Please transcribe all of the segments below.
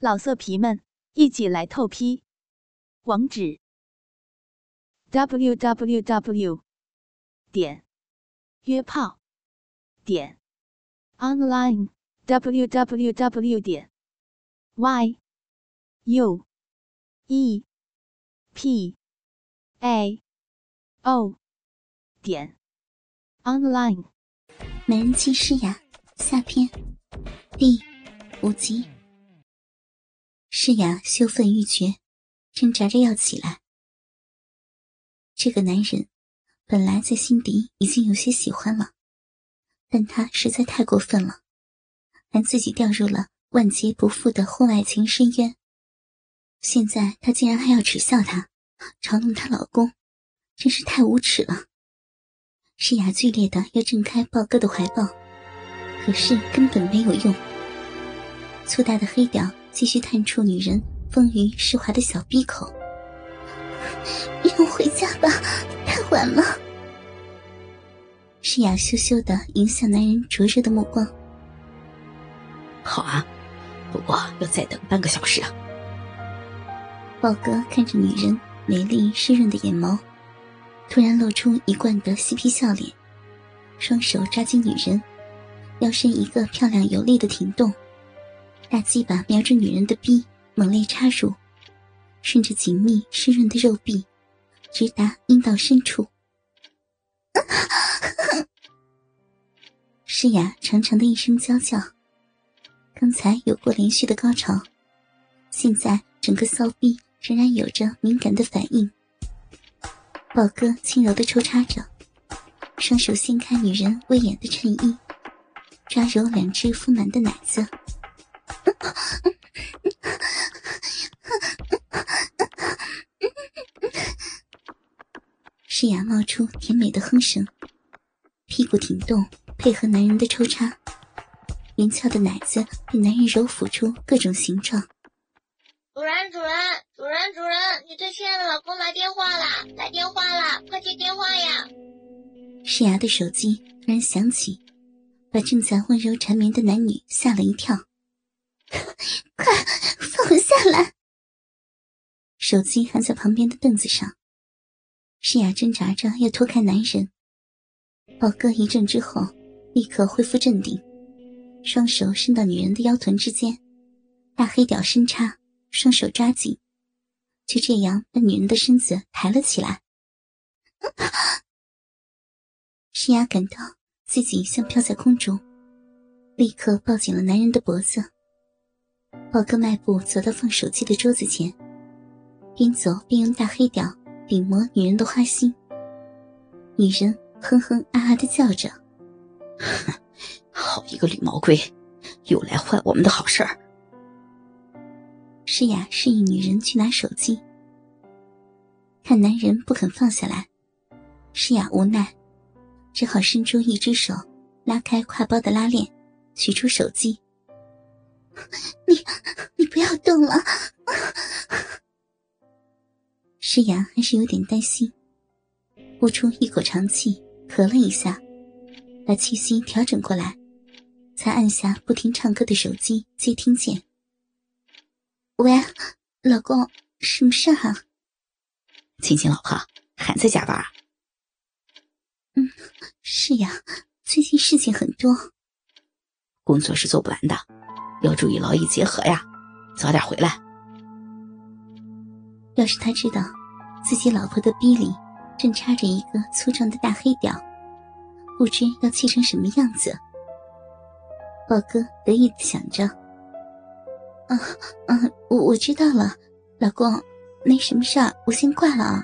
老色皮们，一起来透批！网址：w w w 点约炮点 online w w w 点 y u e p a o 点 online。美人计诗雅下篇第五集。诗雅羞愤欲绝，挣扎着要起来。这个男人本来在心底已经有些喜欢了，但他实在太过分了，还自己掉入了万劫不复的婚外情深渊。现在他竟然还要耻笑她，嘲弄她老公，真是太无耻了。诗雅剧烈的要挣开豹哥的怀抱，可是根本没有用。粗大的黑屌。继续探出女人丰腴湿滑的小鼻口，让我回家吧，太晚了。诗雅羞羞的迎向男人灼热的目光。好啊，不过要再等半个小时啊。豹哥看着女人美丽湿润的眼眸，突然露出一贯的嬉皮笑脸，双手抓紧女人，腰身一个漂亮有力的停动。大鸡巴瞄着女人的逼，猛烈插入，顺着紧密湿润的肉壁，直达阴道深处。诗雅长长的一声娇叫。刚才有过连续的高潮，现在整个骚逼仍然有着敏感的反应。宝哥轻柔的抽插着，双手掀开女人威严的衬衣，抓揉两只丰满的奶子。诗雅冒出甜美的哼声，屁股挺动，配合男人的抽插，圆翘的奶子被男人揉抚出各种形状。主人，主人，主人，主人，你最亲爱的老公来电话啦，来电话啦，快接电话呀！诗雅的手机突然响起，把正在温柔缠绵的男女吓了一跳。快放我下来！手机还在旁边的凳子上。诗雅挣扎着要脱开男人。宝哥一阵之后，立刻恢复镇定，双手伸到女人的腰臀之间，大黑屌深插，双手抓紧，就这样把女人的身子抬了起来。诗雅感到自己像飘在空中，立刻抱紧了男人的脖子。宝哥迈步走到放手机的桌子前，边走边用大黑屌顶磨女人的花心。女人哼哼啊啊的叫着：“哼好一个绿毛龟，又来坏我们的好事儿。”诗雅示意女人去拿手机，看男人不肯放下来，诗雅无奈，只好伸出一只手拉开挎包的拉链，取出手机。你你不要动了，诗雅还是有点担心，呼出一口长气，咳了一下，把气息调整过来，才按下不停唱歌的手机接听键。喂，老公，什么事啊？亲亲老婆，还在加班啊？嗯，是呀，最近事情很多，工作是做不完的。要注意劳逸结合呀，早点回来。要是他知道自己老婆的逼里正插着一个粗壮的大黑屌，不知要气成什么样子。宝哥得意的想着：“啊啊，我我知道了，老公，没什么事儿，我先挂了啊。”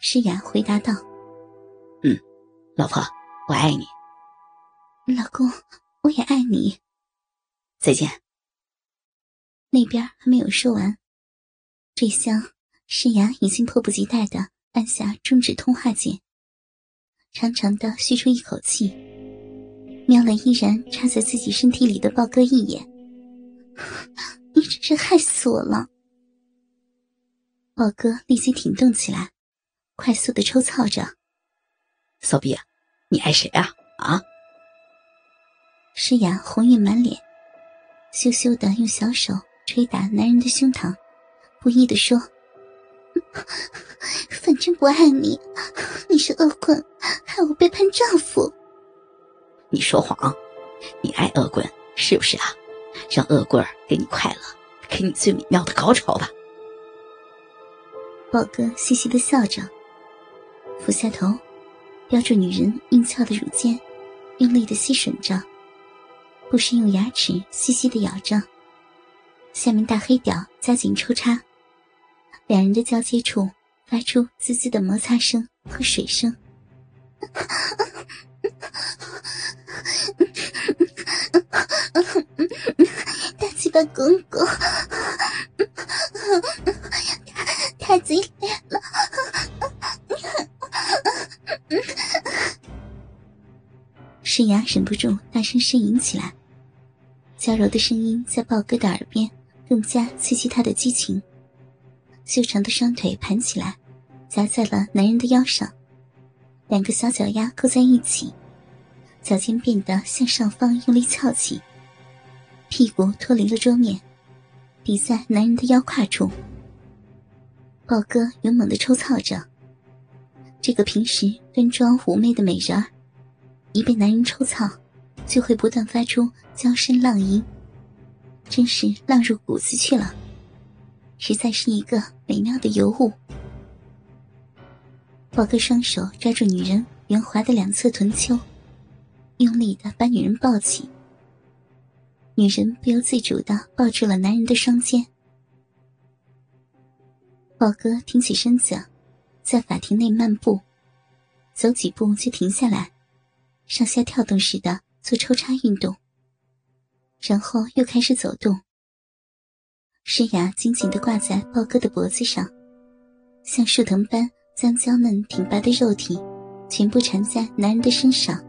诗雅回答道：“嗯，老婆，我爱你。老公，我也爱你。”再见。那边还没有说完，这厢诗雅已经迫不及待的按下终止通话键，长长的吁出一口气，瞄了依然插在自己身体里的豹哥一眼。你真是害死我了！豹哥立即挺动起来，快速的抽操着。骚逼，你爱谁啊？啊？诗雅红晕满脸。羞羞的用小手捶打男人的胸膛，不依的说：“反正不爱你，你是恶棍，害我背叛丈夫。”你说谎，你爱恶棍是不是啊？让恶棍给你快乐，给你最美妙的高潮吧。宝哥嘻嘻的笑着，俯下头，叼住女人硬翘的乳尖，用力的吸吮着。不时用牙齿细细的咬着，下面大黑屌加紧抽插，两人的交接处发出滋滋的摩擦声和水声。大嘴巴公公，太激烈了！诗雅忍不住大声呻吟起来。娇柔的声音在豹哥的耳边更加刺激他的激情。修长的双腿盘起来，夹在了男人的腰上，两个小脚丫勾在一起，脚尖变得向上方用力翘起，屁股脱离了桌面，抵在男人的腰胯处。豹哥勇猛的抽操着，这个平时端庄妩媚的美人儿，一被男人抽操。就会不断发出娇声浪吟，真是浪入骨子去了，实在是一个美妙的尤物。宝哥双手抓住女人圆滑的两侧臀丘，用力的把女人抱起。女人不由自主的抱住了男人的双肩。宝哥挺起身子，在法庭内漫步，走几步就停下来，上下跳动似的。做抽插运动，然后又开始走动。诗雅紧紧地挂在豹哥的脖子上，像树藤般将娇嫩挺拔的肉体全部缠在男人的身上，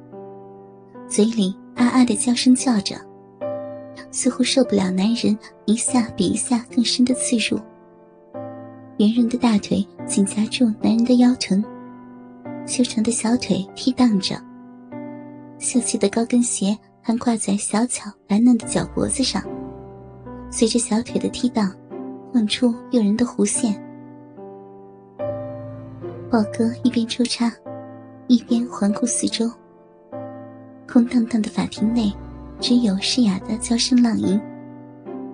嘴里啊啊的娇声叫着，似乎受不了男人一下比一下更深的刺入。圆润的大腿紧夹住男人的腰臀，修长的小腿踢荡着。秀气的高跟鞋还挂在小巧白嫩的脚脖子上，随着小腿的踢荡，晃出诱人的弧线。宝哥一边抽插，一边环顾四周。空荡荡的法庭内，只有诗雅的娇声浪吟，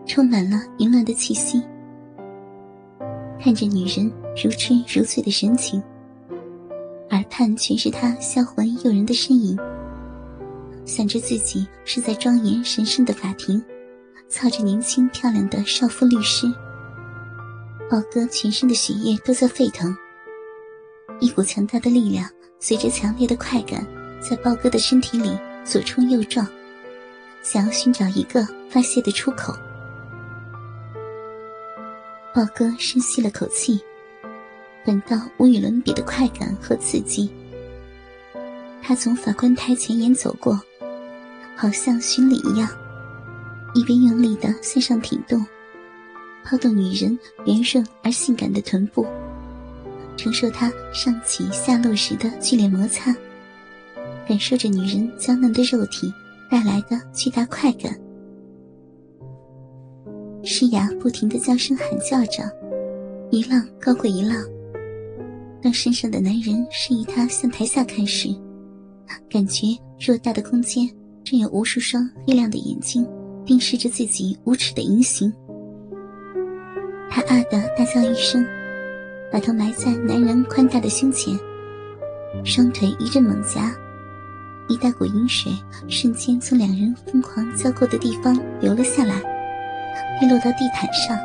充满了淫乱的气息。看着女人如痴如醉的神情，耳畔全是她销魂诱人的身影。想着自己是在庄严神圣的法庭，操着年轻漂亮的少妇律师，宝哥全身的血液都在沸腾。一股强大的力量随着强烈的快感，在豹哥的身体里左冲右撞，想要寻找一个发泄的出口。豹哥深吸了口气，感到无与伦比的快感和刺激。他从法官台前沿走过。好像巡礼一样，一边用力的向上挺动，抛动女人圆润而性感的臀部，承受她上起下落时的剧烈摩擦，感受着女人娇嫩的肉体带来的巨大快感。诗雅不停的娇声喊叫着，一浪高过一浪。当身上的男人示意她向台下看时，感觉偌大的空间。正有无数双黑亮的眼睛凝视着自己无耻的淫行，他啊的大叫一声，把头埋在男人宽大的胸前，双腿一阵猛夹，一大股淫水瞬间从两人疯狂交过的地方流了下来，滴落到地毯上。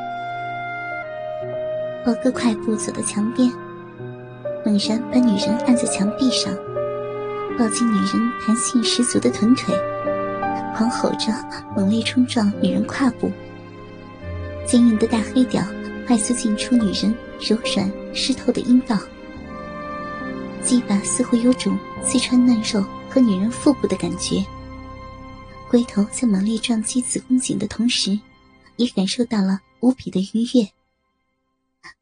宝哥快步走到墙边，猛然把女人按在墙壁上。抱紧女人弹性十足的臀腿，狂吼着猛烈冲撞女人胯部，坚硬的大黑屌快速进出女人柔软湿透的阴道，鸡巴似乎有种刺穿嫩肉和女人腹部的感觉。龟头在猛烈撞击子宫颈的同时，也感受到了无比的愉悦，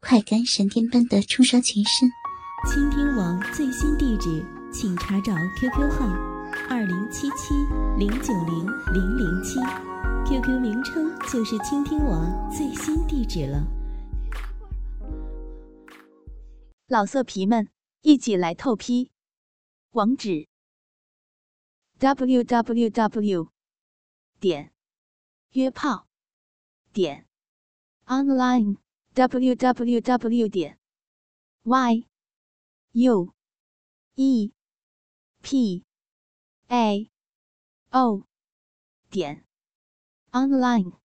快感闪电般的冲刷全身。倾听网最新地址。请查找 QQ 号：二零七七零九零零零七。QQ 名称就是倾听网最新地址了。老色皮们，一起来透批！网址：w w w 点约炮点 online w w w 点 y u e p a o 点 online。